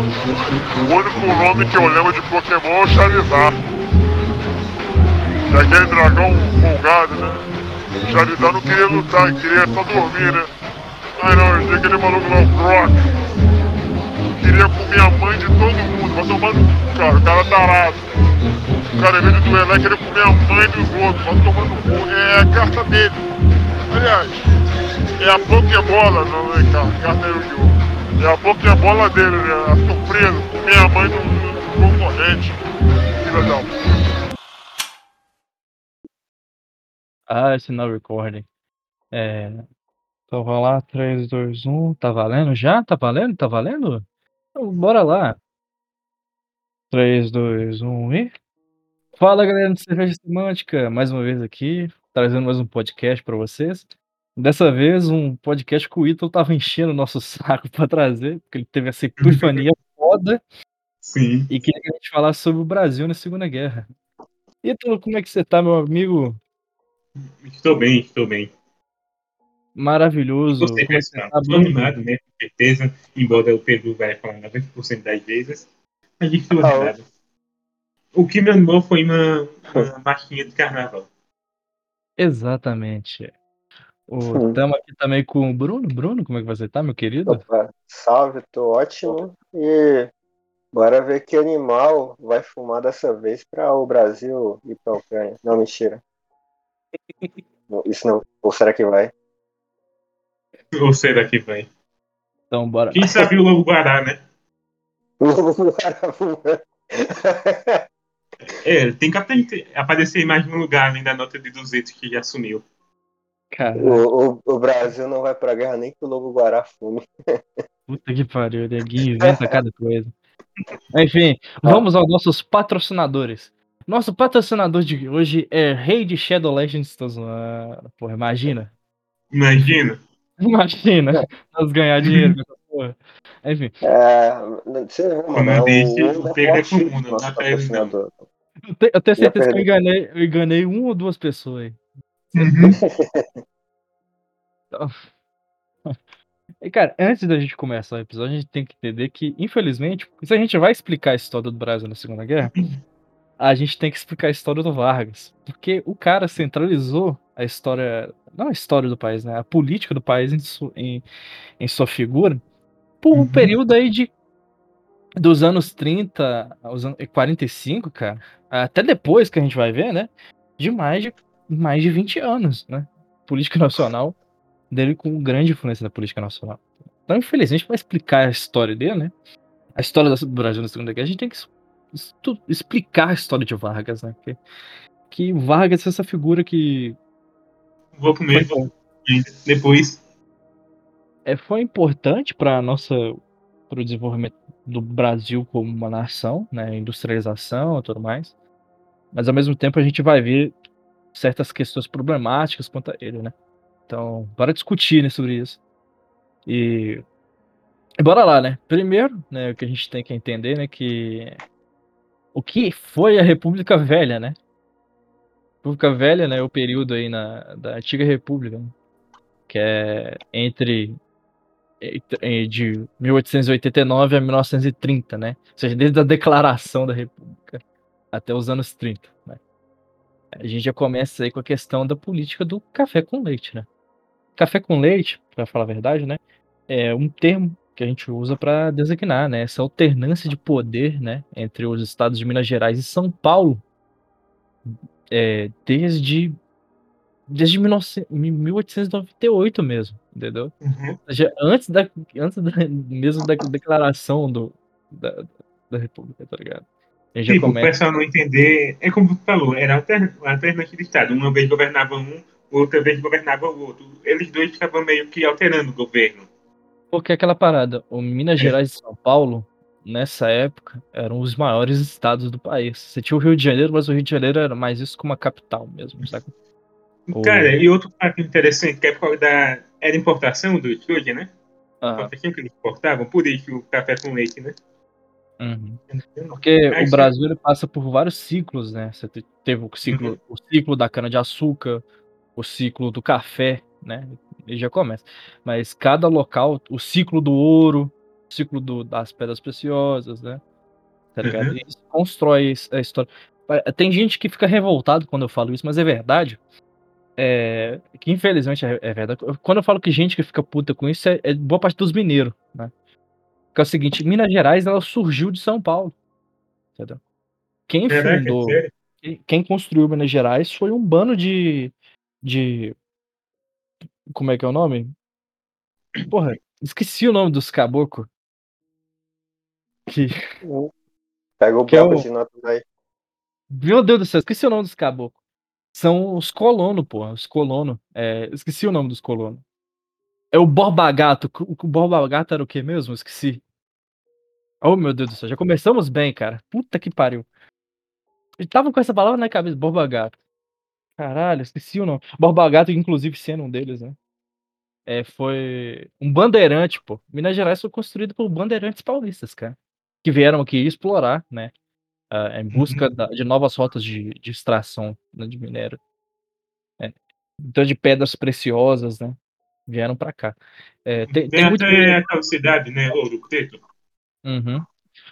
O único nome que eu lembro de Pokémon é o Charizard. É aquele dragão folgado, né? O Charizard não queria lutar, queria só dormir, né? Ai não, tinha aquele maluco lá, o Brock. Queria comer a mãe de todo mundo, vai tomar no cara, o cara é tarado. O cara, em vez de duelar, queria comer a mãe dos outros, vai tomar no cu. É a carta dele. Aliás, é a Pokébola, não é carta, carta é Yu-Gi-Oh! É a Pokébola dele, né? A surpresa, comer a mãe do, do concorrente. Filha da puta. Ah, sinal recording. É. Então vai lá, 3, 2, 1. Tá valendo já? Tá valendo? Tá valendo? Então, bora lá. 3, 2, 1 e. Fala galera do Cerveja Semântica, mais uma vez aqui, trazendo mais um podcast pra vocês. Dessa vez, um podcast que o Ítalo tava enchendo o nosso saco pra trazer, porque ele teve essa epifania foda Sim. e queria que a gente falasse sobre o Brasil na Segunda Guerra. Ítalo, como é que você tá, meu amigo? Estou bem, estou bem. Maravilhoso. Você é pensa, tá, animado, né? Com certeza. Embora o Pedro vai falar 90% das vezes. Mas estou Ah, animado. O que me animou foi uma, uma marquinha de carnaval. Exatamente. O, tamo aqui também com o Bruno. Bruno, como é que você tá, meu querido? Opa, salve, tô ótimo. E bora ver que animal vai fumar dessa vez para o Brasil e para a Ucrânia. Não, mentira. Isso não. Ou será que vai? Ou será que vai? Então, bora. Quem sabe o Lobo Guará, né? É, tem que apare- aparecer mais num lugar além da nota de 200 que já sumiu. Cara, o, o, o Brasil não vai pra guerra nem que o Lobo Guará fume. puta que pariu, ninguém inventa cada coisa. Enfim, vamos aos nossos patrocinadores. Nosso patrocinador de hoje é Rei de Shadow Legends. Tô zoando. Porra, imagina. Imagina. Imagina. Nós ganhar dinheiro com essa porra. Enfim, É, você vê, mano, Como é eu o disse, Uno o Pedro é forte, comum, não dá pra não. eu te- eu tenho certeza que eu enganei, eu enganei uma ou duas pessoas aí. Uhum. E, cara, antes da gente começar o episódio, a gente tem que entender que, infelizmente, se a gente vai explicar a história do Brasil na Segunda Guerra, a gente tem que explicar a história do Vargas. Porque o cara centralizou a história, não a história do país, né? A política do país em, su- em, em sua figura, por um Uhum. período aí de. Dos anos 30 aos anos 45, cara, até depois que a gente vai ver, né? De mais de, mais de 20 anos, né? Política nacional dele com grande influência na política nacional. Então, infelizmente, para explicar a história dele, né? A história do Brasil na Segunda Guerra, a gente tem que explicar a história de Vargas, né? Que, que Vargas é essa figura que Vou comer foi. Depois. é, foi importante para nossa para o desenvolvimento do Brasil como uma nação, né? Industrialização e tudo mais. Mas ao mesmo tempo a gente vai ver certas questões problemáticas quanto a ele, né? Então, bora discutir né, sobre isso. E bora lá, né? Primeiro, né, o que a gente tem que entender, né, que o que foi a República Velha, né? República Velha, né, é o período aí na, da antiga República, né? que é entre entre- de 1889 a 1930, né? Ou seja, desde a declaração da República até os anos 30, né? A gente já começa aí com a questão da política do café com leite, né? Café com leite, para falar a verdade, né, é um termo que a gente usa para designar, né, essa alternância de poder, né, entre os estados de Minas Gerais e São Paulo, é, desde desde 19 1898 mesmo, entendeu? Uhum. Ou seja, antes da antes da, mesmo da declaração do da, da República, tá ligado? Já Tipo, o começa pessoal não entender. É como tu falou, era alter- alternante de Estado. Uma vez governava um, outra vez governava o outro. Eles dois ficavam meio que alterando o governo. Porque aquela parada, o Minas É. Gerais e São Paulo, nessa época, eram os maiores estados do país. Você tinha o Rio de Janeiro, mas o Rio de Janeiro era mais isso como uma capital mesmo, sabe? O- Cara, e outro fato interessante, que é por causa da. Era importação do estúdio, né? Ah, Importação que eles exportavam, por isso o café com leite, né? Uhum. Porque o Brasil ele passa por vários ciclos, né? Você te- teve o ciclo, Uhum. o ciclo da cana-de-açúcar, o ciclo do café, né? Ele já começa. Mas cada local, o ciclo do ouro, ciclo do, das pedras preciosas, né? Tá ligado? Uhum. Isso constrói a história. Tem gente que fica revoltado quando eu falo isso, mas é verdade. É, que infelizmente é, é, verdade. Quando eu falo que gente que fica puta com isso, é, é boa parte dos mineiros, né? Que é o seguinte, Minas Gerais ela surgiu de São Paulo. Entendeu? Quem Caraca, fundou, sério? quem- quem construiu Minas Gerais foi um bando de. de. Como é que é o nome? Porra, esqueci o nome dos caboclos. Que. Pega o Que é o- aí. Meu Deus do céu, esqueci o nome dos caboclos. São os colonos, pô. Os colonos. É, esqueci o nome dos colonos. É o Borba Gato. O Borba Gato era o que mesmo? Esqueci. Oh, meu Deus do céu. Já começamos bem, cara. Puta que pariu. Eu tava com essa palavra na cabeça. Borba Gato. Caralho, esqueci o nome. Borba Gato, inclusive, sendo um deles, né? É, foi um bandeirante, pô. Minas Gerais foi construído por bandeirantes paulistas, cara. Que vieram aqui explorar, né? ah, em busca da- de novas rotas de, de extração né, de minério. É. Então, de pedras preciosas, né? Vieram pra cá. É, tem, tem Tem muito. aquela cidade, né? Ouro Preto. Uhum.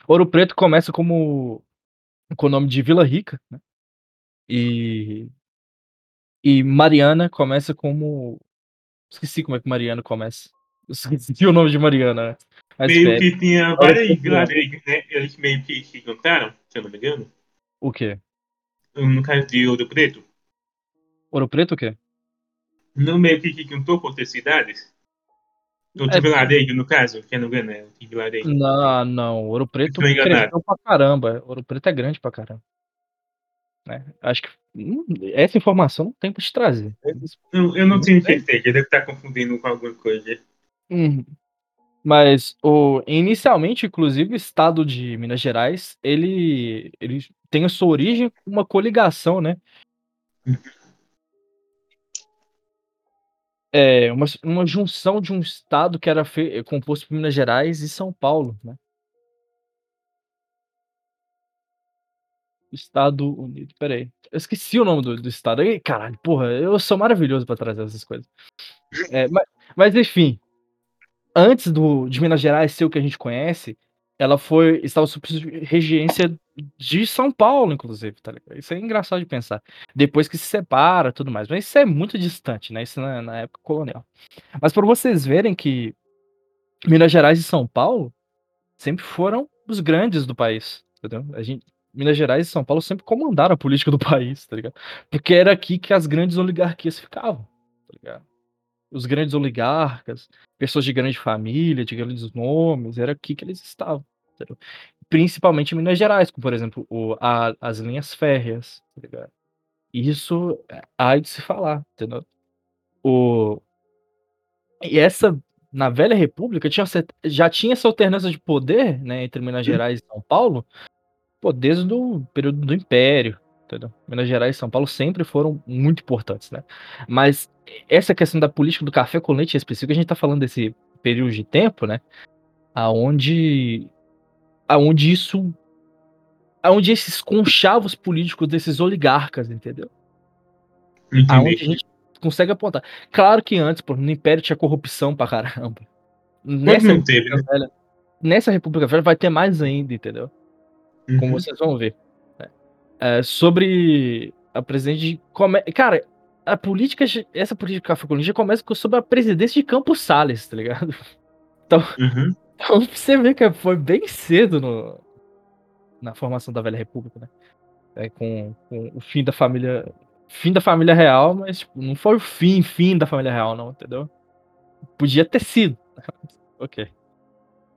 Ouro Preto começa como com o nome de Vila Rica, né? E e Mariana começa como esqueci como é que Mariana começa. Esqueci o nome de Mariana. Mas meio que tinha várias vilarejos, né? Eles meio que se juntaram, se eu não me engano. o quê? No caso de Ouro Preto. Ouro Preto o quê? Não meio que se juntou com outras cidades. Outro É, vilarejo, no caso, se eu não me engano, é outro vilarejo. Não, não, Ouro Preto cresceu pra caramba. Ouro Preto é grande pra caramba. Né? Acho que hum, essa informação não tem pra te trazer. Eu, eu não tenho certeza, eu devo estar confundindo com alguma coisa. Uhum. Mas o, inicialmente, inclusive, o estado de Minas Gerais, ele, ele tem a sua origem com uma coligação, né? É, uma, uma junção de um estado que era fe- composto por Minas Gerais e São Paulo, né? Estado Unido. Peraí. Eu esqueci o nome do, do estado. Aí, caralho, porra, eu sou maravilhoso pra trazer essas coisas. É, mas, mas, enfim, antes do, de Minas Gerais ser o que a gente conhece, ela foi. Estava sob regência de São Paulo, inclusive, tá ligado? Isso é engraçado de pensar. Depois que se separa tudo mais. Mas isso é muito distante, né? Isso na, na época colonial. Mas para vocês verem que Minas Gerais e São Paulo sempre foram os grandes do país, entendeu? A gente, Minas Gerais e São Paulo sempre comandaram a política do país, tá ligado? Porque era aqui que as grandes oligarquias ficavam, tá ligado? Os grandes oligarcas, pessoas de grande família, de grandes nomes, era aqui que eles estavam, entendeu? Principalmente em Minas Gerais, como por exemplo o, a- as linhas férreas, tá? Isso é, há de se falar, entendeu? O, e essa, na Velha República, tinha, já tinha essa alternância de poder, né, entre Minas Gerais e São Paulo, pô, desde o período do Império, entendeu? Minas Gerais e São Paulo sempre foram muito importantes, né? Mas essa questão da política do café com leite específico, a gente tá falando desse período de tempo, né, aonde aonde isso aonde esses conchavos políticos desses oligarcas, entendeu? Aonde a Entendi. gente consegue apontar. Claro que antes, pô, no Império tinha corrupção pra caramba. Nessa não teve, República Velha, nessa República Velha vai ter mais ainda, entendeu? Como Uhum. vocês vão ver. né? É, sobre a presidente de come... Cara, a política, essa política cafecolândia começa com- sobre a presidência de Campos Salles, tá ligado? Uhum. Então você vê que foi bem cedo no, na formação da Velha República, né? É, com, com o fim da família. Fim da família real, mas tipo, não foi o fim, fim da família real, não, entendeu? Podia ter sido. ok.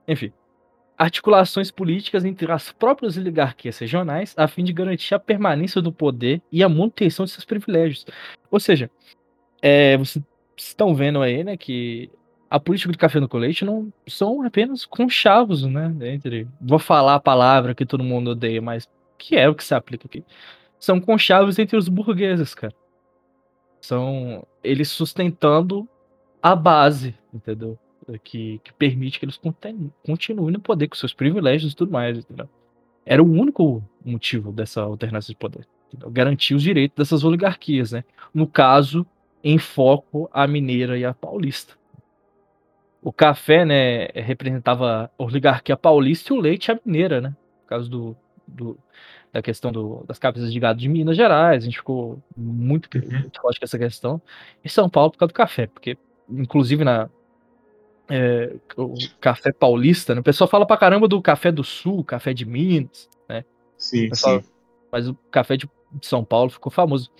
Enfim. Articulações políticas entre as próprias oligarquias regionais a fim de garantir a permanência do poder e a manutenção de seus privilégios. Ou seja, é, vocês estão vendo aí, né, que a política do café no colete não são apenas conchavos, né? Entre, vou falar a palavra que todo mundo odeia, mas que é o que se aplica aqui. São conchavos entre os burgueses, cara. São eles sustentando a base, entendeu? Que, que permite que eles continuem no poder com seus privilégios e tudo mais, entendeu? Era o único motivo dessa alternância de poder. entendeu? Garantir os direitos dessas oligarquias, né? No caso, em foco a mineira e a paulista. O café, né, representava a oligarquia paulista e o leite a mineira, né? Por causa do, do da questão do, das cabeças de gado de Minas Gerais, a gente ficou muito, Uhum. muito forte com essa questão. E São Paulo por causa do café, porque, inclusive, na, é, o café paulista, né, o pessoal fala pra caramba do café do sul, café de Minas, Sim, Pessoal, sim. mas o café de São Paulo ficou famoso.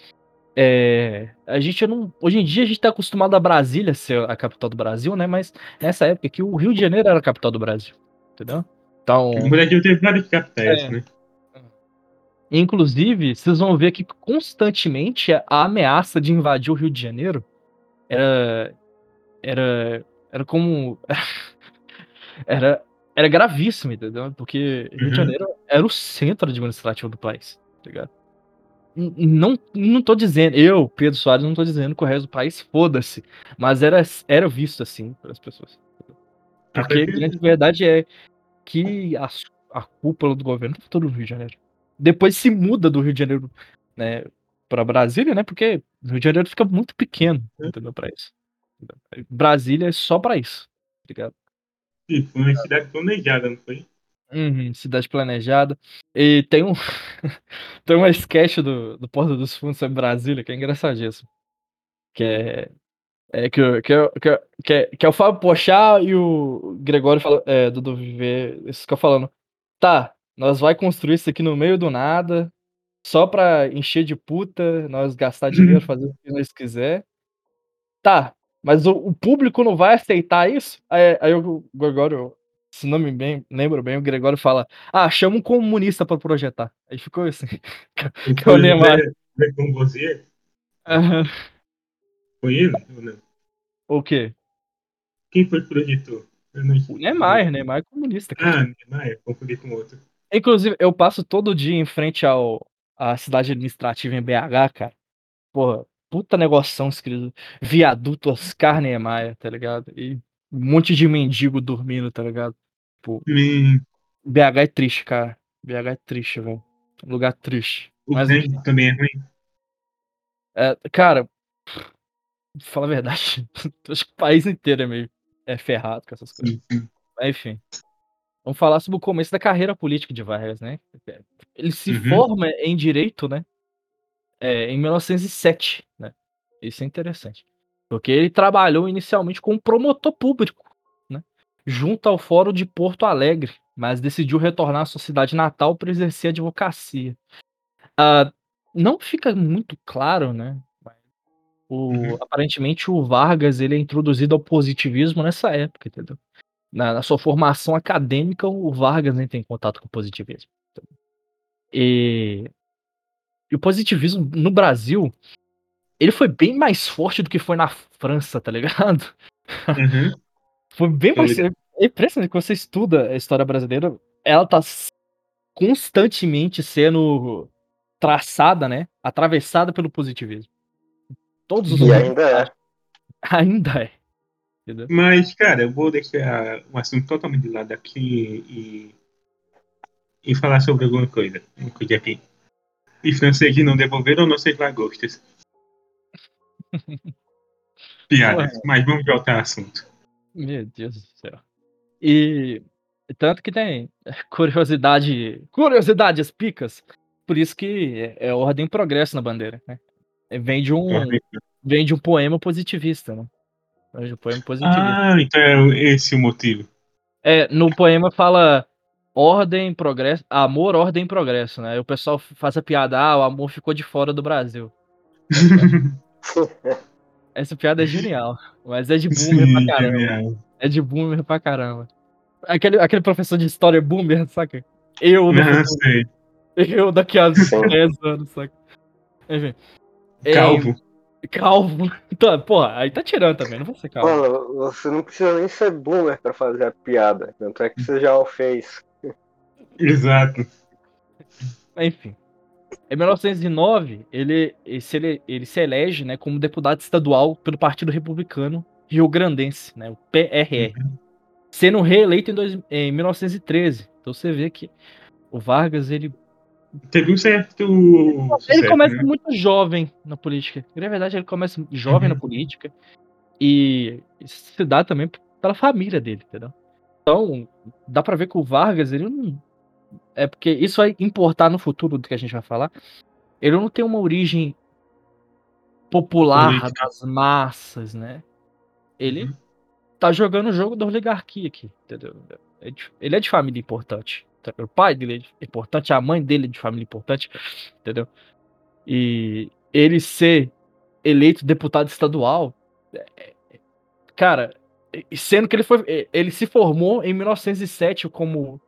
É, a gente não. Hoje em dia a gente tá acostumado a Brasília ser a capital do Brasil, né? Mas nessa época aqui o Rio de Janeiro era a capital do Brasil. Entendeu? Então. O Brasil teve vários capitais, É. né? Inclusive, vocês vão ver que constantemente a ameaça de invadir o Rio de Janeiro era. Era. Era como. Era. Era gravíssimo, entendeu? Porque Rio de Uhum. Janeiro era o centro administrativo do país, tá ligado? Não, não tô dizendo, eu, Pedro Soares, não tô dizendo que o resto do país foda-se, mas era, era visto assim pelas pessoas. Porque a grande verdade é que a, a cúpula do governo tá todo no Rio de Janeiro. Depois se muda do Rio de Janeiro, né, para Brasília, né? Porque o Rio de Janeiro fica muito pequeno, entendeu? Para isso. Brasília é só pra isso, tá ligado? Sim, foi uma cidade planejada, não foi? Uhum, cidade planejada. E tem um tem uma sketch do, do Porta dos Fundos sobre Brasília que é engraçadíssimo. Que é, é que, que, o- que, o- que, é, que é o Fábio Pochá e o Gregório fala, é, do, do Viver, eles ficam falando, tá, nós vai construir isso aqui no meio do nada, só pra encher de puta, nós gastar dinheiro, fazer o que nós quiser. Tá, mas o, o público não vai aceitar isso? Aí, aí o Gregório, se não me bem, lembro bem, o Gregório fala, ah, chama um comunista pra projetar. Aí ficou assim. Que é Neymar. Com você? Aham. Foi ele ou não? O quê? Quem foi que projetou? Eu não O Neymar, Neymar é comunista. cara. Ah, Neymar, eu confundi com outro. Inclusive, eu passo todo dia em frente ao à cidade administrativa em BH, cara. Porra, puta negoção escrito. Viaduto Oscar Niemeyer, tá ligado? E um monte de mendigo dormindo, tá ligado? Pô, Hum, BH é triste, cara. BH é triste, velho. Lugar triste. o Mas, também é ruim. é, cara, fala a verdade. Acho que o país inteiro é meio é ferrado com essas coisas. Sim, sim. Mas, enfim. Vamos falar sobre o começo da carreira política de Vargas, né? Ele se Uhum. forma em direito, né? é, em 1907, né? Isso é interessante. Porque ele trabalhou inicialmente como promotor público, né? Junto ao Fórum de Porto Alegre, mas decidiu retornar à sua cidade natal para exercer a advocacia. Ah, não fica muito claro, né? O, Uhum. Aparentemente o Vargas ele é introduzido ao positivismo nessa época, entendeu? Na, na sua formação acadêmica, o Vargas nem tem contato com o positivismo. E, e o positivismo no Brasil, ele foi bem mais forte do que foi na França, tá ligado? Uhum. Foi bem mais. É impressionante que você estuda a história brasileira, ela tá constantemente sendo traçada, né? Atravessada pelo positivismo. Todos os E momentos- ainda é. Ainda é. Entendeu? Mas, cara, eu vou deixar um assunto totalmente de lado aqui e, e falar sobre alguma coisa. Uma coisa aqui. E franceses não devolveram nossas lagostas. Piadas, mas vamos voltar ao assunto. Meu Deus do céu. E tanto que tem curiosidade, curiosidades picas. Por isso que é, é ordem e progresso na bandeira, né? É, Vem de um, vem de um poema positivista, né? Vem de um poema positivista. Ah, então é esse o motivo. É, no poema fala ordem, progresso, amor, ordem e progresso, né? Aí o pessoal faz a piada, ah, o amor ficou de fora do Brasil. Essa piada é genial, mas é de boomer Sim, pra caramba. genial. É de boomer pra caramba. Aquele, aquele professor de história boomer, saca? Eu, Não futuro, sei. eu daqui a Sim. 10 anos, saca? Enfim. É, Calvo. calvo. Então, porra, aí tá tirando também, não vou ser calvo. Mano, você não precisa nem ser boomer pra fazer a piada. Tanto é que você já o fez. Exato. Enfim. Em 1909, ele, ele, se, ele, ele se elege né, como deputado estadual pelo Partido Republicano Rio Grandense, né, o PRR, sendo reeleito em, dois, em 1913. Então você vê que o Vargas ele Teve um certo. Ele começa né? muito jovem na política. Na verdade, ele começa jovem Uhum. na política. E isso se dá também pela família dele, entendeu? Então, dá pra ver que o Vargas, ele não. É porque isso vai importar no futuro do que a gente vai falar. Ele não tem uma origem popular Política. das massas, né? Ele Uhum. tá jogando o jogo da oligarquia aqui, entendeu? É Ele é de família importante. O pai dele é importante, a mãe dele é de família importante, entendeu? E ele ser eleito deputado estadual, é- é- cara, sendo que ele foi, ele se formou em 1907 como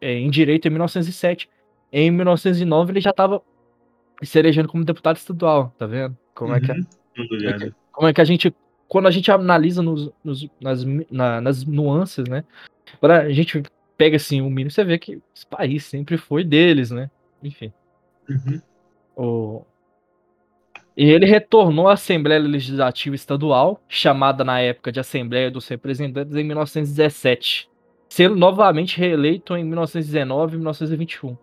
em direito em 1907. Em 1909 ele já estava se elegendo como deputado estadual, tá vendo? Como é que é? Uhum. Ligado. como é que a gente quando a gente analisa nos, nos- nas, na- nas nuances, né? Quando a gente pega assim o mínimo, você vê que esse país sempre foi deles, né? Enfim. Uhum. O... E ele retornou à Assembleia Legislativa Estadual, chamada na época de Assembleia dos Representantes, em 1917, sendo novamente reeleito em 1919 e 1921.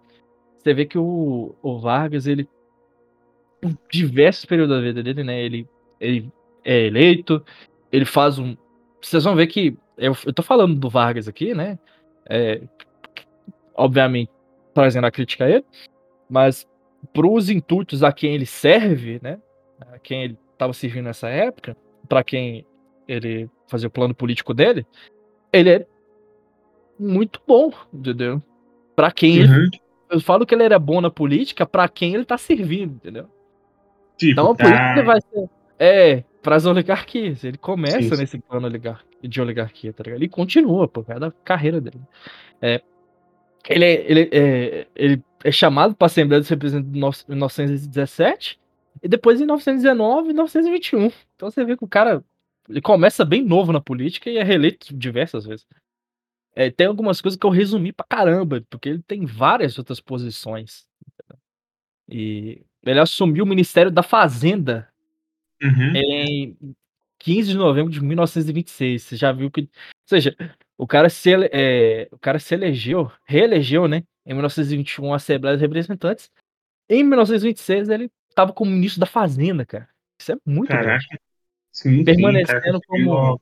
Você vê que o, o Vargas, ele, em diversos períodos da vida dele, né, ele, ele é eleito, ele faz um... Vocês vão ver que, eu, eu tô falando do Vargas aqui, né, é, obviamente, trazendo a crítica a ele, mas para os intuitos a quem ele serve, né? A quem ele estava servindo nessa época, para quem ele fazia o plano político dele, ele é muito bom, entendeu? Para quem ele, Uhum. eu falo que ele era bom na política, para quem ele tá servindo, entendeu? Tipo, Então, por isso que tá... ele vai ser é para as oligarquias. Ele começa Sim, sim. nesse plano oligar- de oligarquia, tá ligado? Ele continua, pô, é da carreira dele. É, ele, é, ele, é, ele é chamado para a Assembleia dos Representantes em 1917 e depois em 1919 e 1921. Então você vê que o cara ele começa bem novo na política e é reeleito diversas vezes. É, tem algumas coisas que eu resumi pra caramba, porque ele tem várias outras posições. E ele assumiu o Ministério da Fazenda Uhum. em 15 de novembro de 1926. Você já viu que. Ou seja, o cara se, ele- é, o cara se elegeu, reelegeu, né? Em 1921 a Assembleia dos Representantes. Em 1926 ele estava como ministro da Fazenda, cara. Isso é muito grande. Caraca. Sim, Permanecendo sim, cara, como-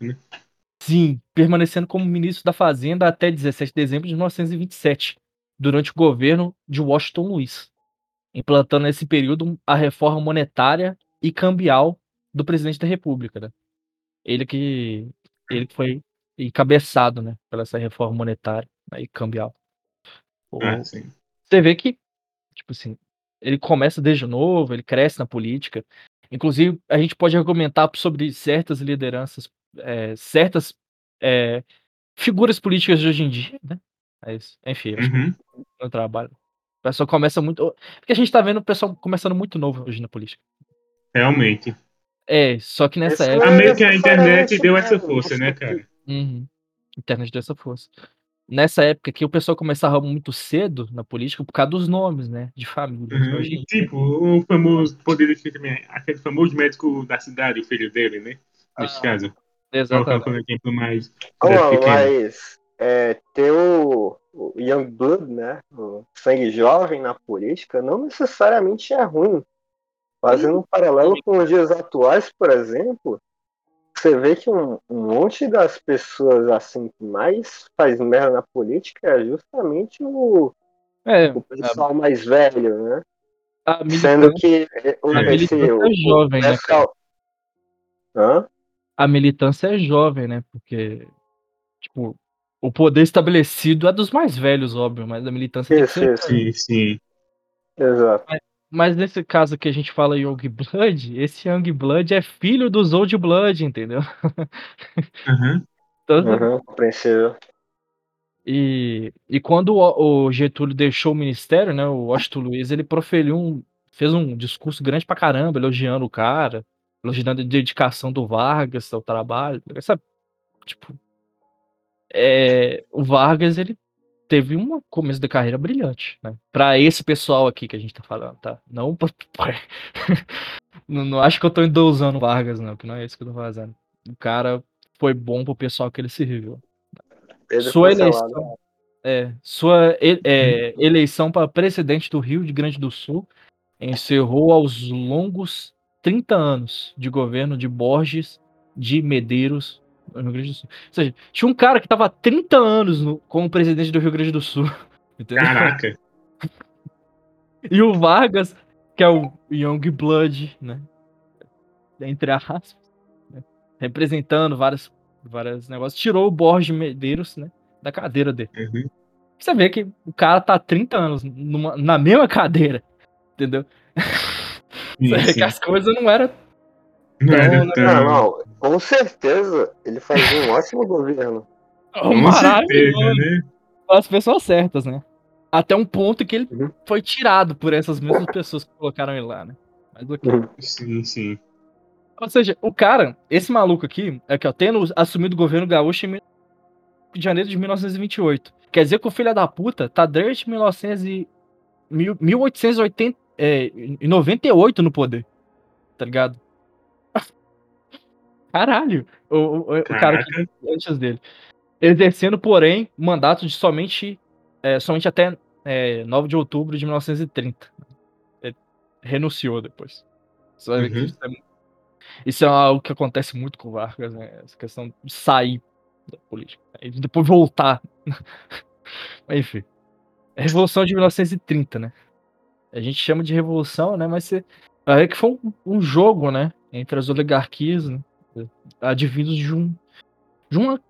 né? Sim, permanecendo como ministro da Fazenda até 17 de dezembro de 1927, durante o governo de Washington Luiz, implantando nesse período a reforma monetária e cambial do presidente da República, né? Ele que ele foi encabeçado, né, pela essa reforma monetária né, e cambial. Sim. você vê que, tipo assim, ele começa desde novo, ele cresce na política. Inclusive, a gente pode argumentar sobre certas lideranças, é, certas é, figuras políticas de hoje em dia, né? Mas, enfim, acho que Uhum. no trabalho. O pessoal começa muito. Porque a gente tá vendo o pessoal começando muito novo hoje na política. Realmente. É, só que nessa Isso época. A meio que a internet deu essa força, né, cara? Uhum. Internet dessa força. Nessa época que o pessoal começava muito cedo na política por causa dos nomes, né? De família. Uhum. Hoje em Tipo, o famoso, poderia ser também, aquele famoso médico da cidade, o filho dele, né? Nesse Ah, caso. Exatamente. Exemplo mais mas é, ter o, o Young Blood, né? O sangue jovem na política não necessariamente é ruim. Fazendo um paralelo com os dias atuais, por exemplo, você vê que um, um monte das pessoas assim que mais faz merda na política é justamente o, É, o pessoal mais velho, né? a, a Sendo que é, o, a esse, o, é jovem, né, pessoal- Hã? A militância é jovem, né? Porque, tipo, o poder estabelecido é dos mais velhos, óbvio, mas a militância tem que Isso, ser. isso. Sim, sim. Exato. Mas nesse caso que a gente fala Young Blood, esse Young Blood é filho dos Old Blood, entendeu? Uhum. Então, Uhum, compreensível. E, e quando o, o Getúlio deixou o ministério, né, o Washington Luiz, ele proferiu um, fez um discurso grande pra caramba, elogiando o cara, elogiando a dedicação do Vargas ao trabalho, sabe? Tipo, é, o Vargas, ele teve um começo de carreira brilhante, né? Pra esse pessoal aqui que a gente tá falando, tá? Não não, não acho que eu tô endousando o Vargas, não, que não é isso que eu tô fazendo. O cara foi bom pro pessoal que ele serviu. Sua eleição, é, sua é, eleição para presidente do Rio de Grande do Sul encerrou aos longos 30 anos de governo de Borges de Medeiros no Rio Grande do Sul. Ou seja, tinha um cara que tava há 30 anos no, como presidente do Rio Grande do Sul. Entendeu? Caraca. E o Vargas, que é o Young Blood, né? Entre aspas, né? representando vários, vários negócios, tirou o Borges Medeiros, né? Da cadeira dele. Uhum. Você vê que o cara tá há 30 anos numa- na mesma cadeira. Entendeu? Sim, que as coisas não eram. Não era tão... Não, não, com certeza ele fazia um ótimo governo. Com maravilhoso. certeza, né? as pessoas certas, né? Até um ponto que ele Uhum. foi tirado por essas mesmas pessoas que colocaram ele lá, né? Mas ok. Sim, sim. Ou seja, o cara, esse maluco aqui, é que ó, tendo assumido o governo gaúcho em janeiro de 1928. Quer dizer que o filho da puta tá desde 1900 e, mil- 1880, é, e 98 no poder. Tá ligado? Caralho. O, o, o cara que antes dele. Exercendo, porém, mandato de somente, é, somente até é, 9 de outubro de 1930. Ele renunciou depois. Ver que Uhum. isso, é, isso é algo que acontece muito com o Vargas, né? Essa questão de sair da política. E depois voltar. Mas, Enfim. É a Revolução de 1930, né? A gente chama de revolução, né? Mas você ver que foi um, um jogo, né? Entre as oligarquias, né? advindos de um de uma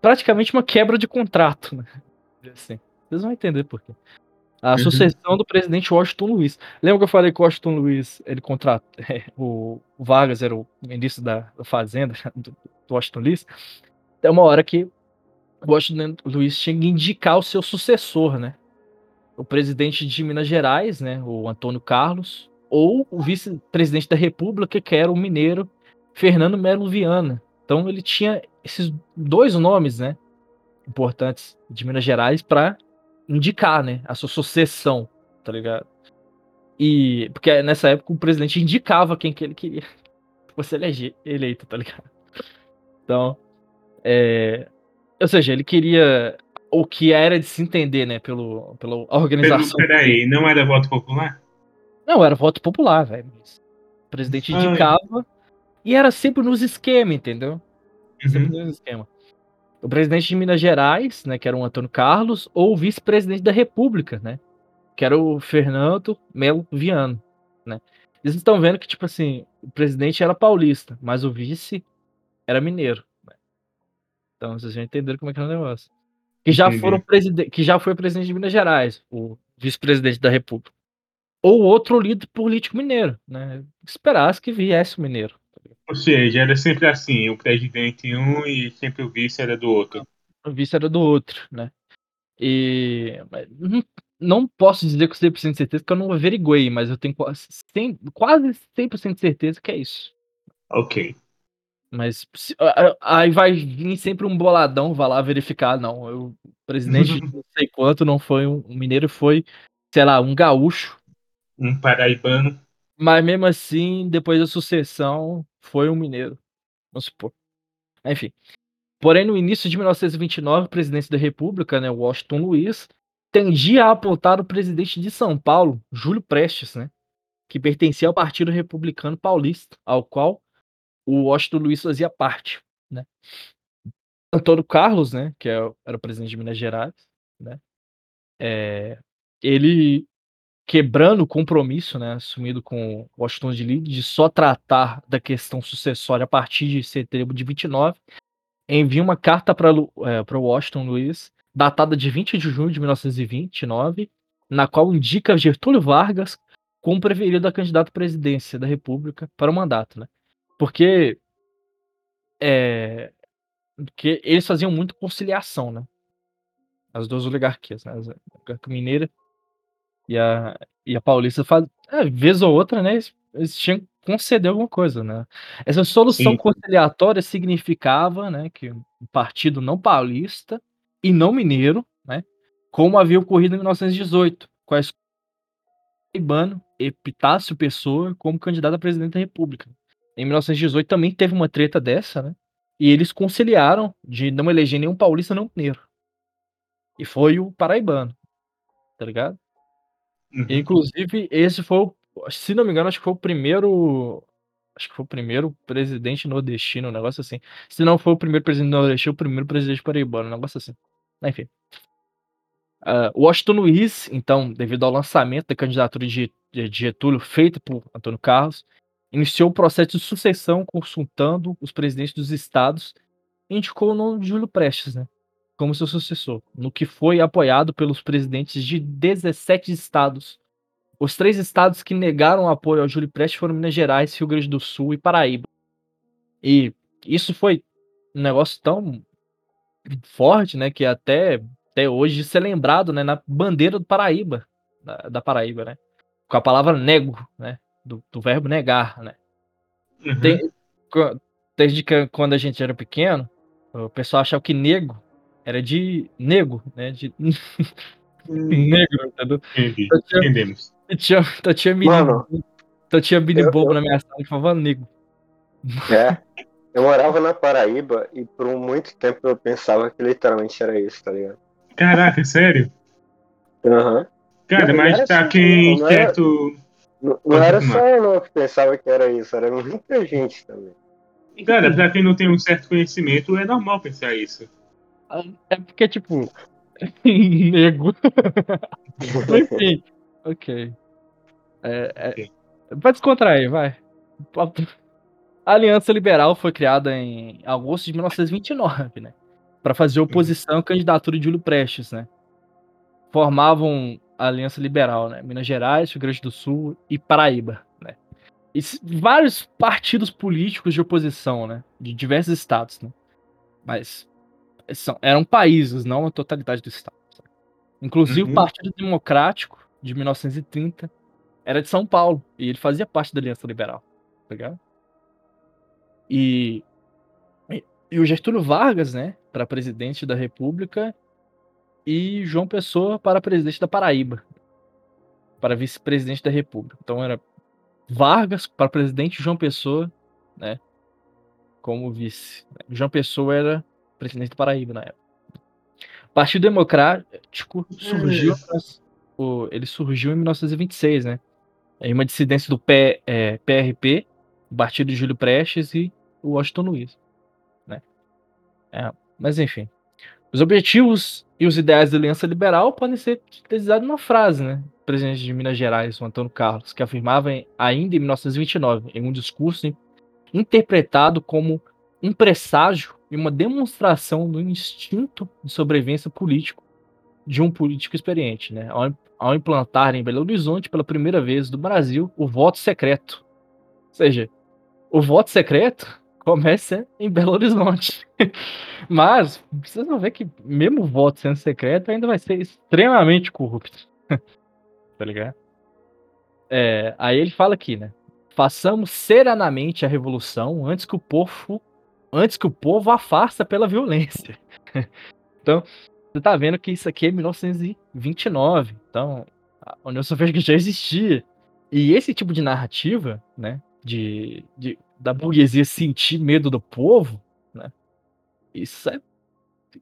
praticamente uma quebra de contrato, né? Assim, vocês vão entender por quê. A Uhum. sucessão do presidente Washington Luiz. Lembra que eu falei que o Washington Luiz, ele contrata o, o Vargas era o ministro da, da Fazenda do, do Washington Luiz. Tem uma hora que o Washington Luiz tinha que indicar o seu sucessor, né? O presidente de Minas Gerais, né, o Antônio Carlos, ou o vice-presidente da República, que era o mineiro Fernando Melo Viana. Então ele tinha esses dois nomes, né, importantes de Minas Gerais para indicar, né, a sua sucessão, tá ligado? E porque nessa época o presidente indicava quem que ele queria que fosse eleito, tá ligado? Então, é, ou seja, ele queria o que era de se entender, né, pelo, pela Pelo, organização. peraí, não era voto popular? Não, era voto popular, velho. O presidente Ai. indicava e era sempre nos esquemas, entendeu? Sempre Uhum. nos esquema. O presidente de Minas Gerais, né, que era o Antônio Carlos, ou o vice-presidente da República, né, que era o Fernando Melo Viano, né. Eles estão vendo que, tipo assim, o presidente era paulista, mas o vice era mineiro. né. Então vocês já entenderam como é que é o negócio. Que já Entendi. foram presidente, que já foi presidente de Minas Gerais, o vice-presidente da República. Ou outro líder político mineiro, né? Esperasse que viesse o mineiro. Ou seja, era sempre assim, o presidente um e sempre o vice era do outro. O vice era do outro, né? E não, não posso dizer com 100% de certeza, porque eu não averiguei, mas eu tenho quase 100%, quase 100% de certeza que é isso. Ok. Mas aí vai vir sempre um boladão, vai lá verificar, não. eu- O presidente, de não sei quanto, não foi um um mineiro, foi, sei lá, um gaúcho. Um paraibano. Mas mesmo assim, depois da sucessão, foi um mineiro. Vamos supor. Enfim. Porém, no início de 1929, o presidente da República, né, Washington Luiz, tendia a apontar o presidente de São Paulo, Júlio Prestes, né, que pertencia ao Partido Republicano Paulista, ao qual o Washington Luiz fazia parte. Né. Antônio Carlos, né, que é era o presidente de Minas Gerais, né, é, ele quebrando o compromisso, né, assumido com Washington de Lee, de só tratar da questão sucessória a partir de setembro de 29, envia uma carta para o Washington Luiz, datada de 20 de junho de 1929, na qual indica Getúlio Vargas como preferido a candidato à presidência da República para o mandato, né? Porque é, porque eles faziam muito conciliação, né? As duas oligarquias, né? A oligarquia mineira e a, e a paulista faz, é, vez ou outra, né? Eles, eles tinham que conceder alguma coisa, né? Essa solução Sim. conciliatória significava, né, que o partido não paulista e não mineiro, né, como havia ocorrido em 1918, com a Ibano Epitácio Pessoa como candidato a presidente da República. Em 1918 também teve uma treta dessa, né? E eles conciliaram de não eleger nenhum paulista não mineiro. E foi o paraibano, tá ligado? Uhum. Inclusive, esse foi, o, se não me engano, acho que foi o primeiro acho que foi o primeiro presidente nordestino, um negócio assim. Se não foi o primeiro presidente nordestino, o primeiro presidente paraibano, um negócio assim. Enfim. Uh, Washington Luiz, então, devido ao lançamento da candidatura de, de Getúlio feita por Antônio Carlos, iniciou o processo de sucessão consultando os presidentes dos estados e indicou o nome de Júlio Prestes, né, como seu sucessor, no que foi apoiado pelos presidentes de 17 estados. Os três estados que negaram apoio ao Júlio Prestes foram Minas Gerais, Rio Grande do Sul e Paraíba. E isso foi um negócio tão forte, né, que até até hoje ser lembrado, né, na bandeira do Paraíba, da, da Paraíba, né, com a palavra nego, né, do, do verbo negar, né. Uhum. Tem, desde que quando a gente era pequeno, o pessoal achava que nego era de nego, né, de negro, entendeu? Entendi. Eu tinha- Entendemos. Eu tinha, eu tinha menino, Mano, eu tinha menino eu- bobo eu- na minha sala que falava nego. é. Eu morava na Paraíba e por muito tempo eu pensava que literalmente era isso, tá ligado? Caraca, sério? Aham. Cara, Não, não mas pra assim, quem certo. Não, não era só eu não que pensava que era isso, era muita gente também. Cara, pra quem não tem um certo conhecimento, é normal pensar isso. É porque, tipo, nego. Enfim, ok. É, é, Ok. Vai descontrair, vai. A Aliança Liberal foi criada em agosto de 1929, né? Para fazer oposição à candidatura de Júlio Prestes, né? Formavam a Aliança Liberal, né? Minas Gerais, Rio Grande do Sul e Paraíba, né? E vários partidos políticos de oposição, né? De diversos estados, né? Mas são, eram países, não a totalidade do estado. sabe? Inclusive Uhum. o Partido Democrático de 1930 era de São Paulo e ele fazia parte da Aliança Liberal, tá ligado? E, e, e o Getúlio Vargas, né, para presidente da República e João Pessoa para presidente da Paraíba, para vice-presidente da República. Então era Vargas para presidente João Pessoa, né, como vice. João Pessoa era presidente da Paraíba na época. O Partido Democrático surgiu, o- ele surgiu em 1926, né? Em uma dissidência do P, é, PRP, o Partido de Júlio Prestes e o Washington Luiz, né? É, mas enfim, os objetivos e os ideais da Aliança Liberal podem ser sintetizados numa frase, né? O presidente de Minas Gerais, o Antônio Carlos, que afirmava ainda em 1929, em um discurso in- interpretado como um presságio e uma demonstração do instinto de sobrevivência político de um político experiente, né? Ao, ao implantar em Belo Horizonte pela primeira vez do Brasil o voto secreto. Ou seja, o voto secreto começa em Belo Horizonte. Mas vocês vão ver que mesmo o voto sendo secreto ainda vai ser extremamente corrupto. tá ligado? É, aí ele fala aqui, né? Façamos serenamente a revolução antes que o povo antes que o povo a pela violência. então, você tá vendo que isso aqui é 1929. Então, a União Soviética já existia. E esse tipo de narrativa, né, de, de da burguesia sentir medo do povo, né, isso é,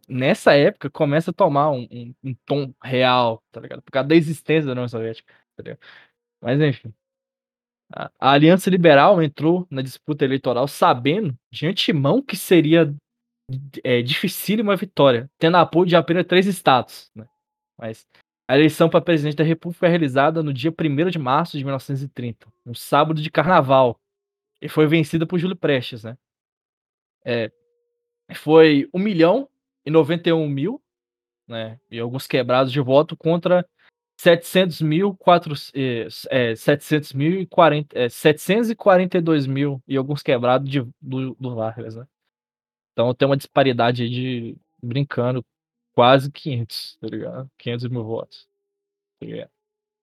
nessa época começa a tomar um, um- um tom real, tá ligado? Por causa da existência da União Soviética, ligado? Mas enfim. A, a Aliança Liberal entrou na disputa eleitoral sabendo de antemão que seria é, dificílima vitória, tendo apoio de apenas três estados. Né? Mas a eleição para presidente da República foi realizada no dia 1 de março de 1930, um sábado de carnaval, e foi vencida por Júlio Prestes. Né? É, foi 1 milhão e 91 mil, né? e alguns quebrados de voto contra 700 mil, quatro, eh, é, 700 mil e 40, é, 742 mil e alguns quebrados de, do, do Vargas, né? Então tem uma disparidade de, brincando, quase 500, tá ligado? 500 mil votos. Tá ligado?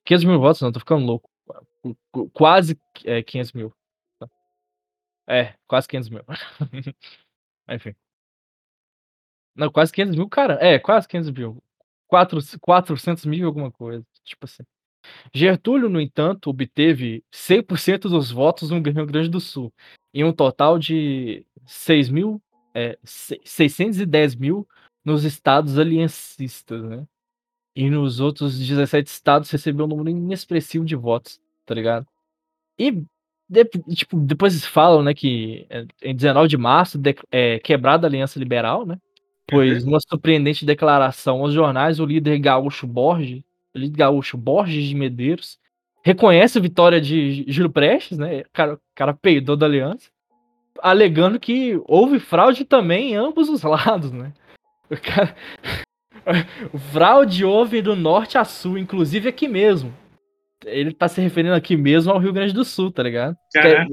500 mil votos não, tô ficando louco. Qu- qu- Quase é, 500 mil. tá? É, quase 500 mil. Enfim. Não, quase 500 mil, cara. É, quase 500 mil. 4, 400 mil alguma coisa. Tipo assim. Getúlio, no entanto, obteve 100% dos votos no Rio Grande do Sul, em um total de 6 mil, é, se- 610 mil nos estados aliancistas, né? E nos outros 17 estados recebeu um número inexpressivo de votos, tá ligado? E de- tipo, depois eles falam, né, que é, em 19 de março de, é quebrada a Aliança Liberal, né? Pois, numa surpreendente declaração aos jornais, o líder gaúcho Borges, o líder gaúcho Borges de Medeiros, reconhece a vitória de Júlio Prestes, né? O cara, o cara peidou da aliança, alegando que houve fraude também em ambos os lados, né? O cara... fraude houve do norte a sul, inclusive aqui mesmo. Ele tá se referindo aqui mesmo ao Rio Grande do Sul, tá ligado? Caraca.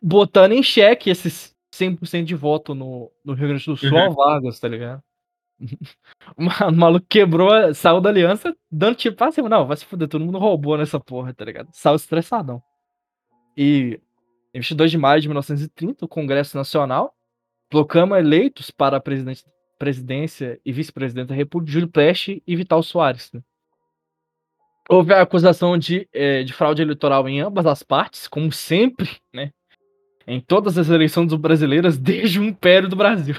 botando em xeque esses 100% de voto no, no Rio Grande do Sul Uhum. ao Vargas, tá ligado? O ma- o maluco quebrou, saiu da aliança, dando tipo assim, não, vai se fuder, todo mundo roubou nessa porra, tá ligado? Saiu estressadão. E em 22 de maio de 1930, o Congresso Nacional proclama eleitos para presidente- presidência e vice-presidente da República Júlio Prestes e Vital Soares. né? Houve a acusação de, eh, de fraude eleitoral em ambas as partes, como sempre, né? Em todas as eleições brasileiras desde o Império do Brasil.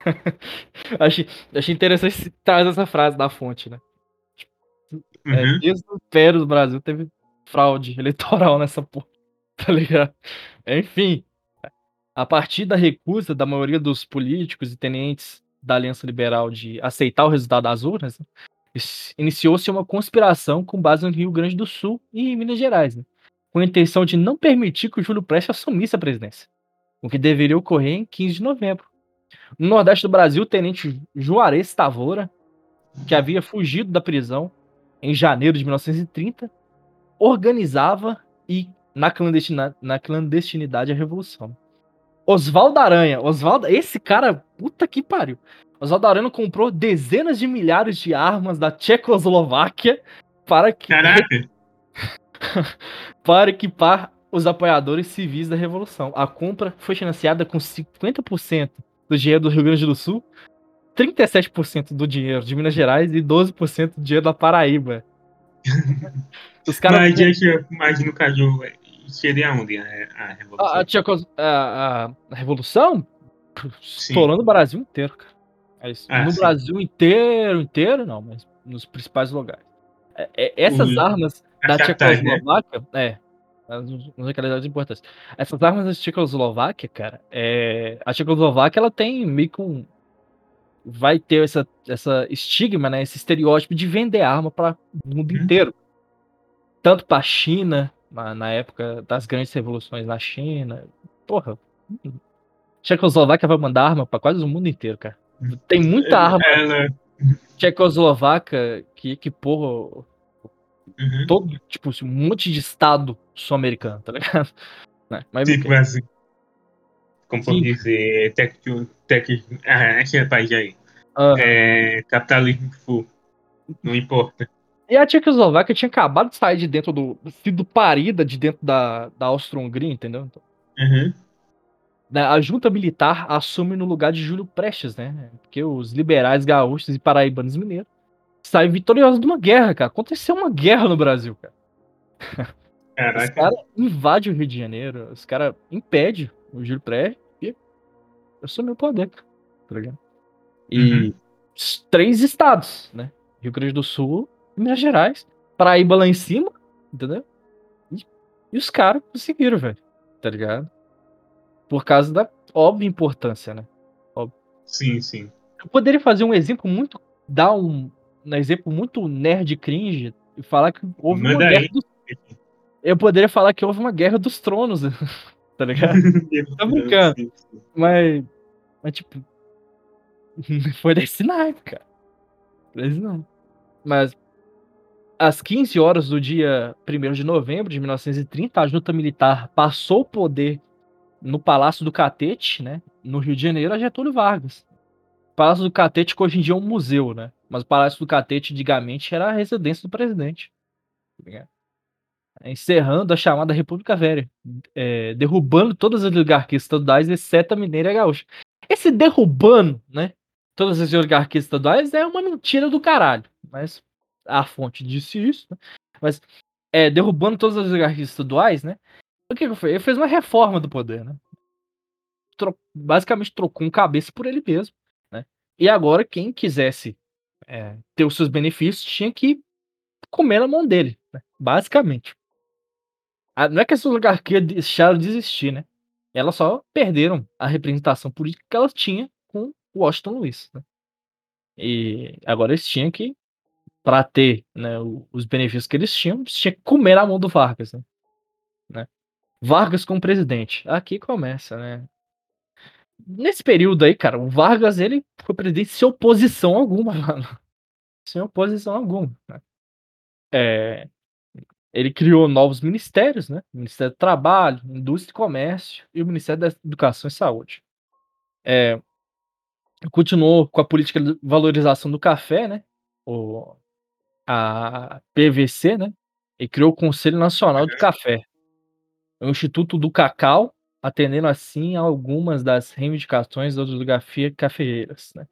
achei, achei interessante citar essa frase da fonte, né? É, Uhum. desde o Império do Brasil teve fraude eleitoral nessa porra, tá ligado? Enfim, a partir da recusa da maioria dos políticos e tenentes da Aliança Liberal de aceitar o resultado das urnas, né, iniciou-se uma conspiração com base no Rio Grande do Sul e em Minas Gerais, né, com a intenção de não permitir que o Júlio Prestes assumisse a presidência, o que deveria ocorrer em 15 de novembro. No Nordeste do Brasil, o tenente Juarez Tavora, que havia fugido da prisão em janeiro de 1930, organizava e na, clandestina- na clandestinidade a revolução. Oswaldo Aranha, Oswaldo, esse cara, puta que pariu. Oswaldo Aranha comprou dezenas de milhares de armas da Tchecoslováquia para que Caraca. para equipar os apoiadores civis da revolução. A compra foi financiada com 50% do dinheiro do Rio Grande do Sul, 37% do dinheiro de Minas Gerais e 12% do dinheiro da Paraíba. Os caras Mas deixa, mas no caso, seria onde a, a revolução? a, a, Tchecos- a- a- a revolução Sim. estourando o Brasil inteiro, cara. É. Ah, no sim. Brasil inteiro, inteiro, não, mas nos principais lugares. É- é- essas Os- armas as da capitais, né? Tchecoslováquia, é, as as localidades importantes. Essas armas da Tchecoslováquia, cara, é, a Tchecoslováquia ela tem meio que um vai ter essa, essa estigma, né, esse estereótipo de vender arma para o mundo Uhum. inteiro. Tanto para a China, na, época das grandes revoluções na China. Porra. Tchecoslováquia vai mandar arma para quase o mundo inteiro, cara. Tem muita arma Ela. tchecoslovaca que equipou Uhum. todo, tipo, um monte de estado sul-americano, tá ligado? Né, Mas Tipo assim. Como Sim. pode dizer, tec, tec, ah, esse país aí. ah, É, capitalismo full. Não importa. E a Tchecoslováquia tinha acabado de sair de dentro do. sido parida de dentro da, da Áustria-Hungria, entendeu? Então, Uhum. né, a junta militar assume no lugar de Júlio Prestes, né? Porque os liberais gaúchos e paraibanos mineiros saem vitoriosos de uma guerra, cara. Aconteceu uma guerra no Brasil, cara. Os Caraca. caras invadem o Rio de Janeiro, os caras impedem o Júlio Prestes e assume o poder, cara. Tá ligado? E Uhum. três estados, né? Rio Grande do Sul, Minas Gerais, Paraíba lá em cima, entendeu? E, e os caras conseguiram, velho. Tá ligado? Por causa da óbvia importância, né? Sim, sim. Eu poderia fazer um exemplo muito. dar um, um exemplo muito nerd cringe e falar que houve uma guerra dos. Eu poderia falar que houve uma guerra dos tronos, tá ligado? Tô brincando. Mas. Mas tipo. Foi desse naipe, cara. Desse não. Mas. Às 15 horas do dia 1 de novembro de 1930, a junta militar passou o poder no Palácio do Catete, né? No Rio de Janeiro, a Getúlio Vargas. Palácio do Catete, que hoje em dia é um museu, né? Mas o Palácio do Catete, antigamente, era a residência do presidente. ligado? Encerrando a chamada República Velha. é, derrubando todas as oligarquias estaduais, exceto a mineira e a gaúcha. Esse derrubando, né? Todas as oligarquias estaduais é uma mentira do caralho. Mas a fonte disse isso, né? Mas é, derrubando todas as oligarquias estaduais, né? O que, que foi? Ele fez uma reforma do poder, né? Tro- basicamente trocou um cabeça por ele mesmo, né? E agora quem quisesse é, ter os seus benefícios tinha que comer na mão dele, né? basicamente. a- não é que essa oligarquia deixaram de existir, né? Elas só perderam a representação política que elas tinham com Washington Luiz. Né? E agora eles tinham que, para ter né, os benefícios que eles tinham, eles tinham que comer na mão do Vargas. Né? Né? Vargas como presidente. Aqui começa, né? Nesse período aí, cara, o Vargas ele foi presidente sem oposição alguma, mano. Sem oposição alguma. né? É, ele criou novos ministérios, né? Ministério do Trabalho, Indústria e Comércio e o Ministério da Educação e Saúde. É, continuou com a política de valorização do café, né? O, a PVC, né? E criou o Conselho Nacional do Café, o Instituto do Cacau, atendendo assim a algumas das reivindicações das oligarquias cafeeiras, né?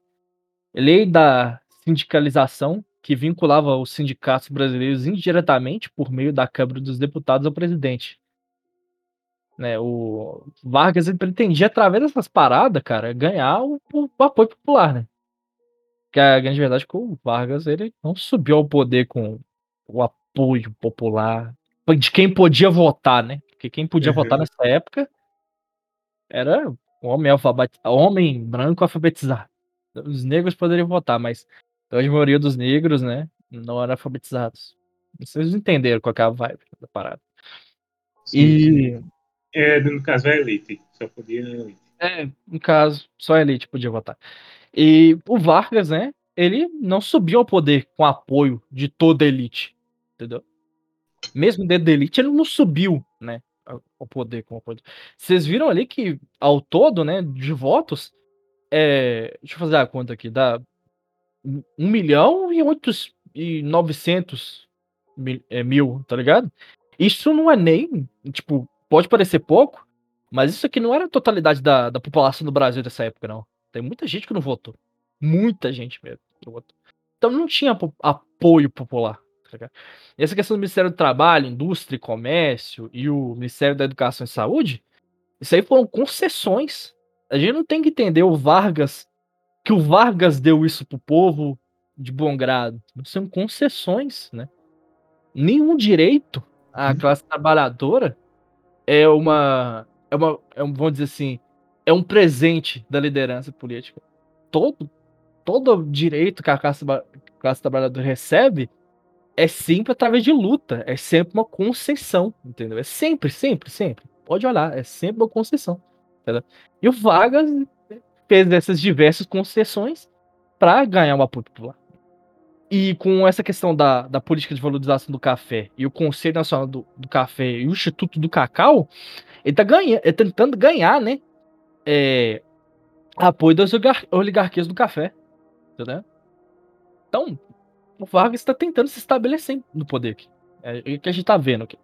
Lei da sindicalização, que vinculava os sindicatos brasileiros indiretamente por meio da Câmara dos Deputados ao presidente. Né, o Vargas ele pretendia, através dessas paradas, cara, ganhar o, o apoio popular, né? Que a grande verdade é que o Vargas ele não subiu ao poder com o apoio popular de quem podia votar, né? Porque quem podia Uhum. votar nessa época era o homem, alfabet... homem branco alfabetizado. Os negros poderiam votar, mas a grande maioria dos negros, né, não eram alfabetizados. Vocês entenderam qual é a vibe da parada. E, É, no caso, é elite. Só podia elite. é, no caso, só a elite podia votar. E o Vargas, né, ele não subiu ao poder com apoio de toda a elite, entendeu? Mesmo dentro da elite, ele não subiu, né, ao poder com apoio. Vocês viram ali que, ao todo, né, de votos, é, deixa eu fazer a conta aqui, dá 1 milhão e 8 e 900 mil, é, mil, tá ligado? Isso não é nem, tipo, pode parecer pouco, mas isso aqui não era a totalidade da, da população do Brasil dessa época, não. Tem muita gente que não votou. Muita gente mesmo que não votou. Então não tinha po- apoio popular. tá? E essa questão do Ministério do Trabalho, Indústria e Comércio e o Ministério da Educação e Saúde, isso aí foram concessões. A gente não tem que entender o Vargas, que o Vargas deu isso pro povo de bom grado. São concessões, né? Nenhum direito à Uhum. classe trabalhadora é uma, é uma, é um, vamos dizer assim, é um presente da liderança política. Todo, todo direito que a classe, classe trabalhadora recebe é sempre através de luta, é sempre uma concessão, entendeu? É sempre, sempre, sempre. Pode olhar, é sempre uma concessão. entendeu? E o Vargas fez essas diversas concessões para ganhar um apoio popular. E com essa questão da, da política de valorização do café e o Conselho Nacional do, do Café e o Instituto do Cacau, ele tá ganha, ele tá tentando ganhar, né? É, apoio das oligar- oligarquias do café. Entendeu? Então, o Vargas está tentando se estabelecer no poder aqui. É o que a gente tá vendo aqui.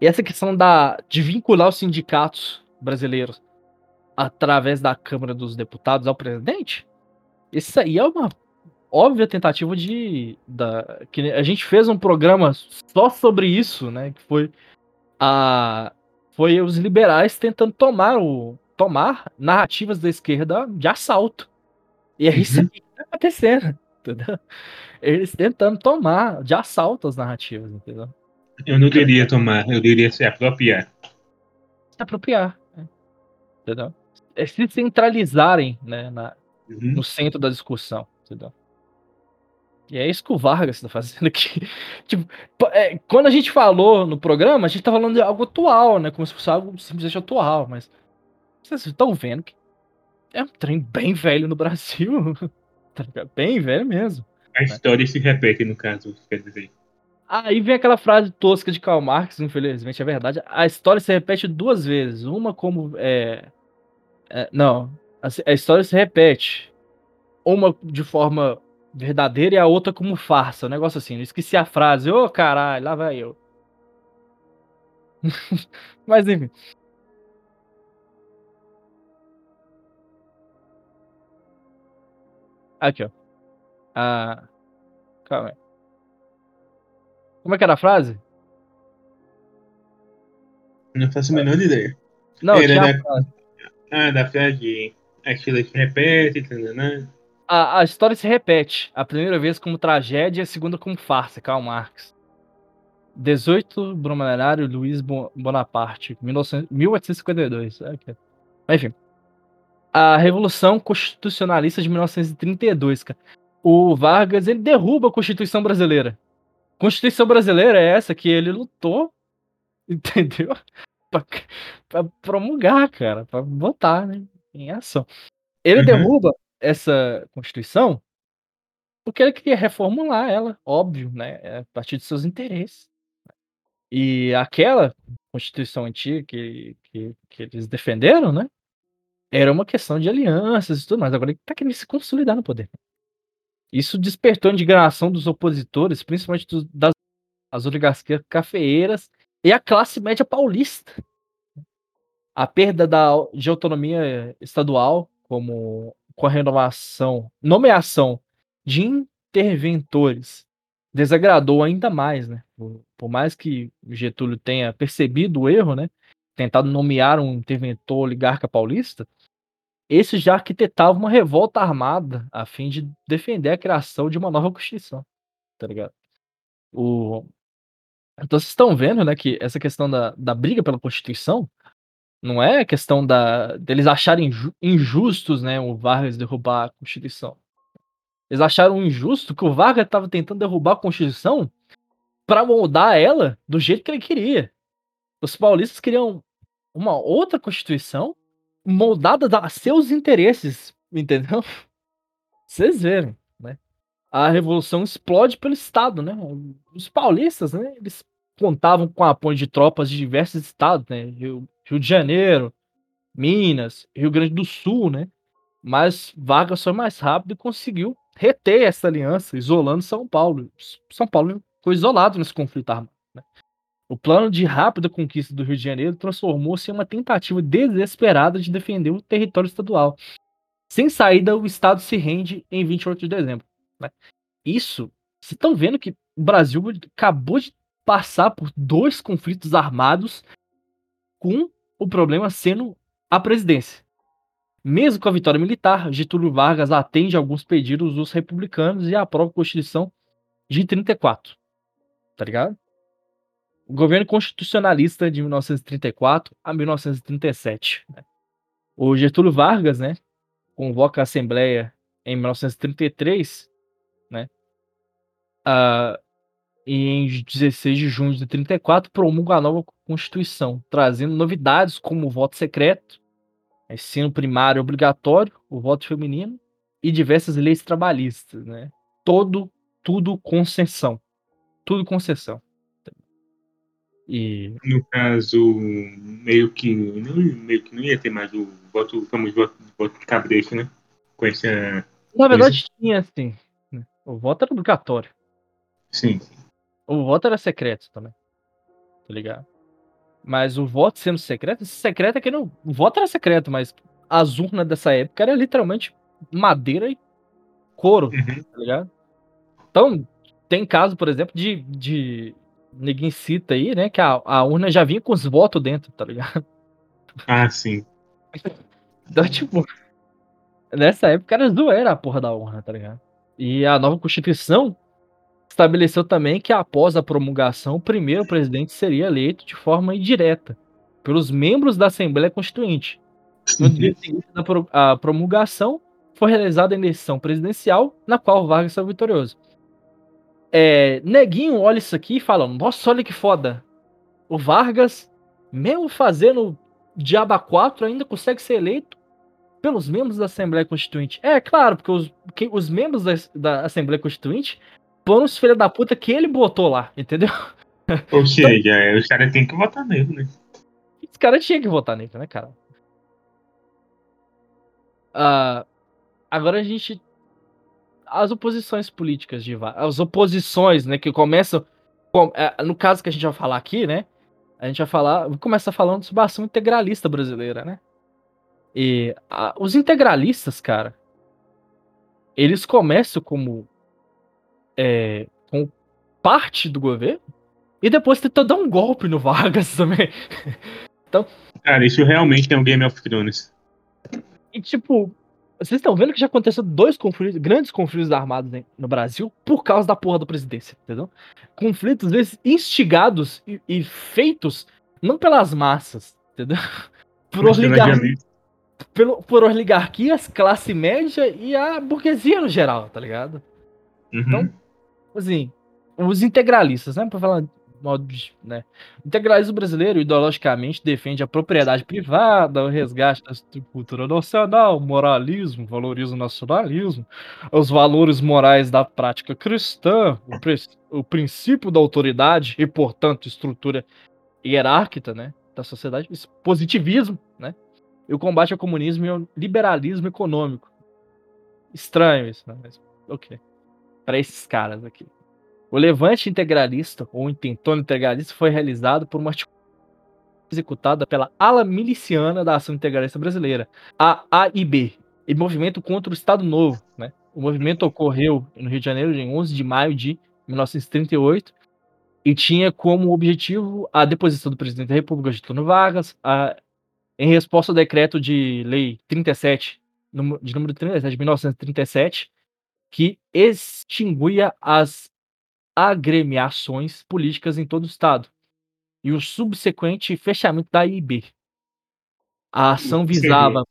E essa questão da, de vincular os sindicatos brasileiros através da Câmara dos Deputados ao presidente, isso aí é uma óbvia tentativa de. Da, que a gente fez um programa só sobre isso, né? Que foi a. Foi os liberais tentando tomar o. tomar narrativas da esquerda de assalto. E é isso Uhum. que tá acontecendo, entendeu? Eles tentando tomar de assalto as narrativas, entendeu? Eu não diria tomar, eu diria se apropriar. Se apropriar, né? entendeu? É se centralizarem, né, na, Uhum. no centro da discussão, entendeu? E é isso que o Vargas está fazendo aqui. Tipo, é, quando a gente falou no programa, a gente tá falando de algo atual, né? Como se fosse algo simplesmente atual, mas vocês estão vendo que é um trem bem velho no Brasil. tá? Bem velho mesmo. A história se repete, no caso, quer dizer. Aí vem aquela frase tosca de Karl Marx, infelizmente é verdade. A história se repete duas vezes. Uma como. É, é, não. A, a história se repete. Uma de forma verdadeira e a outra como farsa. Um negócio assim. Eu esqueci a frase. Ô caralho, lá vai eu. Mas enfim. Aqui, ó. Ah, calma aí. Como é que era a frase? Não faço a menor ideia. Não, Era tinha da- frase. Ah, da frase. A história se repete, tananã. A, a história se repete. A primeira vez como tragédia a segunda como farsa, Karl Marx. 18 Brumanário Luiz Bo- Bonaparte, 1900 1852. É, ok. Enfim. A Revolução Constitucionalista de 1932, cara. O Vargas, ele derruba a Constituição Brasileira. Constituição Brasileira é essa que ele lutou, entendeu? Pra, pra promulgar, cara, pra botar, né, em ação. Ele Uhum. derruba essa Constituição porque ele queria reformular ela, óbvio, né, a partir de seus interesses. E aquela Constituição antiga que, que, que eles defenderam, né, era uma questão de alianças e tudo mais. Agora ele tá querendo se consolidar no poder. Isso despertou a indignação dos opositores, principalmente dos- das as oligarquias cafeeiras e a classe média paulista. A perda da, de autonomia estadual, como com a renovação, nomeação de interventores, desagradou ainda mais, né? Por, por mais que Getúlio tenha percebido o erro, né? Tentado nomear um interventor oligarca paulista, esse já arquitetava uma revolta armada a fim de defender a criação de uma nova Constituição, tá ligado? O... Então vocês estão vendo, né, que essa questão da, da briga pela Constituição não é questão da, deles acharem inju- injustos, né, o Vargas derrubar a Constituição. Eles acharam injusto que o Vargas estava tentando derrubar a Constituição para moldar ela do jeito que ele queria. Os paulistas queriam uma outra Constituição moldada a seus interesses, entendeu? Vocês verem, né? A revolução explode pelo Estado, né? Os paulistas, né? Eles contavam com o apoio de tropas de diversos estados, né? Rio, Rio de Janeiro, Minas, Rio Grande do Sul, né? Mas Vargas foi mais rápido e conseguiu reter essa aliança, isolando São Paulo. São Paulo foi isolado nesse conflito armado. né? O plano de rápida conquista do Rio de Janeiro transformou-se em uma tentativa desesperada de defender o território estadual. Sem saída, o Estado se rende em 28 de dezembro. né? Isso, vocês estão vendo que o Brasil acabou de passar por dois conflitos armados com o problema sendo a presidência. Mesmo com a vitória militar, Getúlio Vargas atende alguns pedidos dos republicanos e aprova a Constituição de 34. Tá ligado? O governo constitucionalista de 1934 a 1937. né? O Getúlio Vargas, né, convoca a Assembleia em 1933, né? ah, e em 16 de junho de 34 promulga a nova Constituição, trazendo novidades como o voto secreto, ensino primário obrigatório, o voto feminino e diversas leis trabalhistas, né? Todo, tudo concessão, tudo concessão. E No caso, meio que não, meio que não ia ter mais o voto, o famoso voto, voto de cabresto, né? Com essa. na verdade tinha assim, né? o voto era obrigatório. Sim. O voto era secreto também. Tá ligado? Mas o voto sendo secreto, esse secreto é que não. O voto era secreto, mas as urnas dessa época era literalmente madeira e couro, Uhum. tá ligado? Então, tem caso, por exemplo, de. de ninguém cita aí, né? Que a, a urna já vinha com os votos dentro, tá ligado? Ah, sim. Então, tipo. Nessa época era zoeira a porra da urna, tá ligado? E a nova Constituição estabeleceu também que após a promulgação, o primeiro presidente seria eleito de forma indireta pelos membros da Assembleia Constituinte. No dia seguinte da promulgação, foi realizada a eleição presidencial, na qual Vargas saiu vitorioso. É, Neguinho olha isso aqui e fala: Nossa, olha que foda. O Vargas, mesmo fazendo Diaba 4, ainda consegue ser eleito pelos membros da Assembleia Constituinte. É, claro, porque os, que- os membros da, da Assembleia Constituinte foram os filhos da puta que ele botou lá, entendeu? Ou seja, é, os caras têm que votar nele, né? Os caras tinham que votar nele, né, cara? Ah, agora a gente. As oposições políticas de As oposições, né, que começam. com- é, No caso que a gente vai falar aqui, né? A gente vai falar. Começa falando sobre a ação integralista brasileira, né? E a- os integralistas, cara, eles começam como. É, com parte do governo e depois tentam dar um golpe no Vargas também. Cara, isso realmente é um Game of Thrones. E tipo, Vocês estão vendo que já aconteceu dois conflitos, grandes conflitos armados né, no Brasil por causa da porra da presidência, entendeu? Conflitos, às vezes, instigados e, e feitos não pelas massas, entendeu? Por, oligar... Pelo, por oligarquias, classe média e a burguesia no geral, tá ligado? Uhum. Então, assim, os integralistas, né? Pra falar modo, né? O integralismo brasileiro ideologicamente defende a propriedade privada, o resgate da cultura nacional, moralismo, valoriza o nacionalismo, os valores morais da prática cristã, o, o princípio da autoridade e, portanto, estrutura hierárquica, né, da sociedade, positivismo, né? E o combate ao comunismo e ao liberalismo econômico. Estranho isso, né? Mas, ok. Para esses caras aqui. O levante integralista, ou intentona integralista, foi realizado por uma executada pela ala miliciana da Ação Integralista Brasileira, a AIB, e movimento contra o Estado Novo. Né? O movimento ocorreu no Rio de Janeiro em 11 de maio de 1938 e tinha como objetivo a deposição do presidente da República, Getúlio Vargas, a, em resposta ao decreto de lei 37, de número 37 de 1937, que extinguia as agremiações políticas em todo o estado e o subsequente fechamento da IB. A ação visava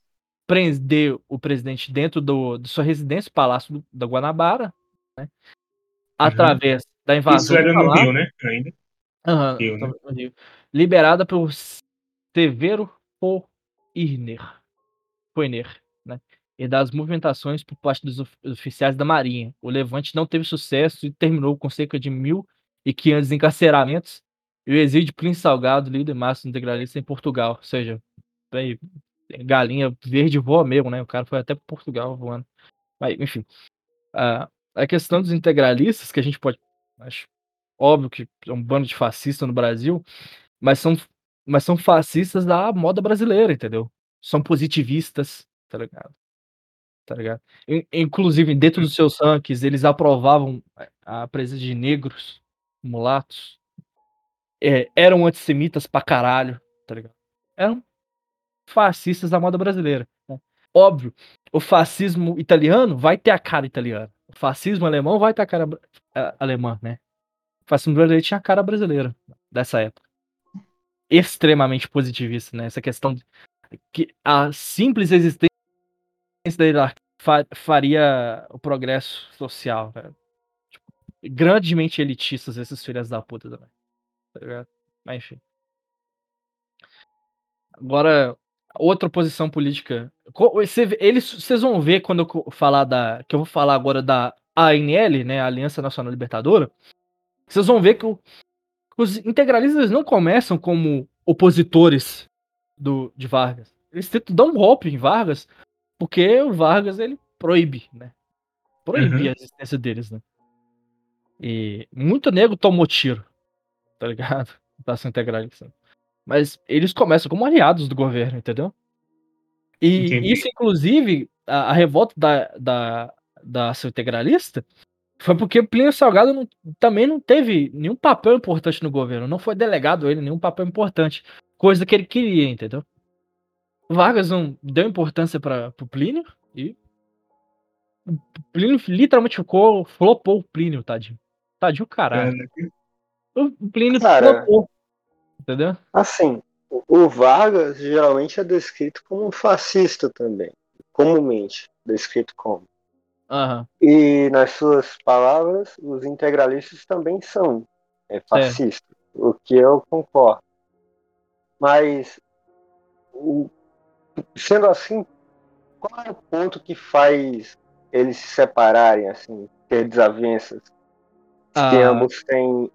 prender o presidente dentro do, de sua residência, Palácio do, da Guanabara, né, uhum. através da invasão. Isso era no Rio, né? Ainda. Uhum, Rio, né? Rio. Liberada por Severo Poirner. Poirner né? E das movimentações por parte dos oficiais da Marinha. O levante não teve sucesso e terminou com cerca de 1.500 encarceramentos e o exílio de Príncipe Salgado, líder máximo integralista em Portugal. Ou seja, véio, galinha verde voa mesmo, né? O cara foi até para Portugal voando. Mas, enfim, a, a questão dos integralistas, que a gente pode. Acho óbvio que é um bando de fascistas no Brasil, mas são, mas são fascistas da moda brasileira, entendeu? São positivistas, tá ligado? Tá ligado? Inclusive, dentro dos seus rankings, eles aprovavam a presença de negros, mulatos, é, eram antissemitas pra caralho, tá ligado? Eram fascistas da moda brasileira. Né? Óbvio, o fascismo italiano vai ter a cara italiana. O fascismo alemão vai ter a cara alemã, né? O fascismo brasileiro tinha a cara brasileira dessa época. Extremamente positivista, né? Essa questão de que a simples existência da faria o progresso social, né? tipo, grandemente elitistas esses filhas da puta também. Tá Mas enfim. Agora, outra posição política. Eles, vocês vão ver quando eu falar da. Que eu vou falar agora da ANL, né? Aliança Nacional Libertadora. Vocês vão ver que o, os integralistas não começam como opositores do, de Vargas. Eles tentam dar um golpe em Vargas porque o Vargas, ele proíbe, né? Proíbe uhum. a existência deles, né? E muito nego tomou tiro, tá ligado? Da ação integralista. Mas eles começam como aliados do governo, entendeu? E Entendi. isso, inclusive, a, a, revolta da, da, da ação integralista foi porque Plínio Salgado não, também não teve nenhum papel importante no governo. Não foi delegado a ele nenhum papel importante. Coisa que ele queria, entendeu? Vargas não deu importância para o Plínio e o Plínio literalmente ficou, flopou o Plínio, tadinho. Tadinho caralho. É, o Plínio Cara, flopou. Entendeu? Assim, o Vargas geralmente é descrito como um fascista também. Comumente descrito como. Uhum. E nas suas palavras, os integralistas também são é, fascistas, é. o que eu concordo. Mas o, sendo assim, qual é o ponto que faz eles se separarem, assim, ter desavenças? Ah. Que ambos têm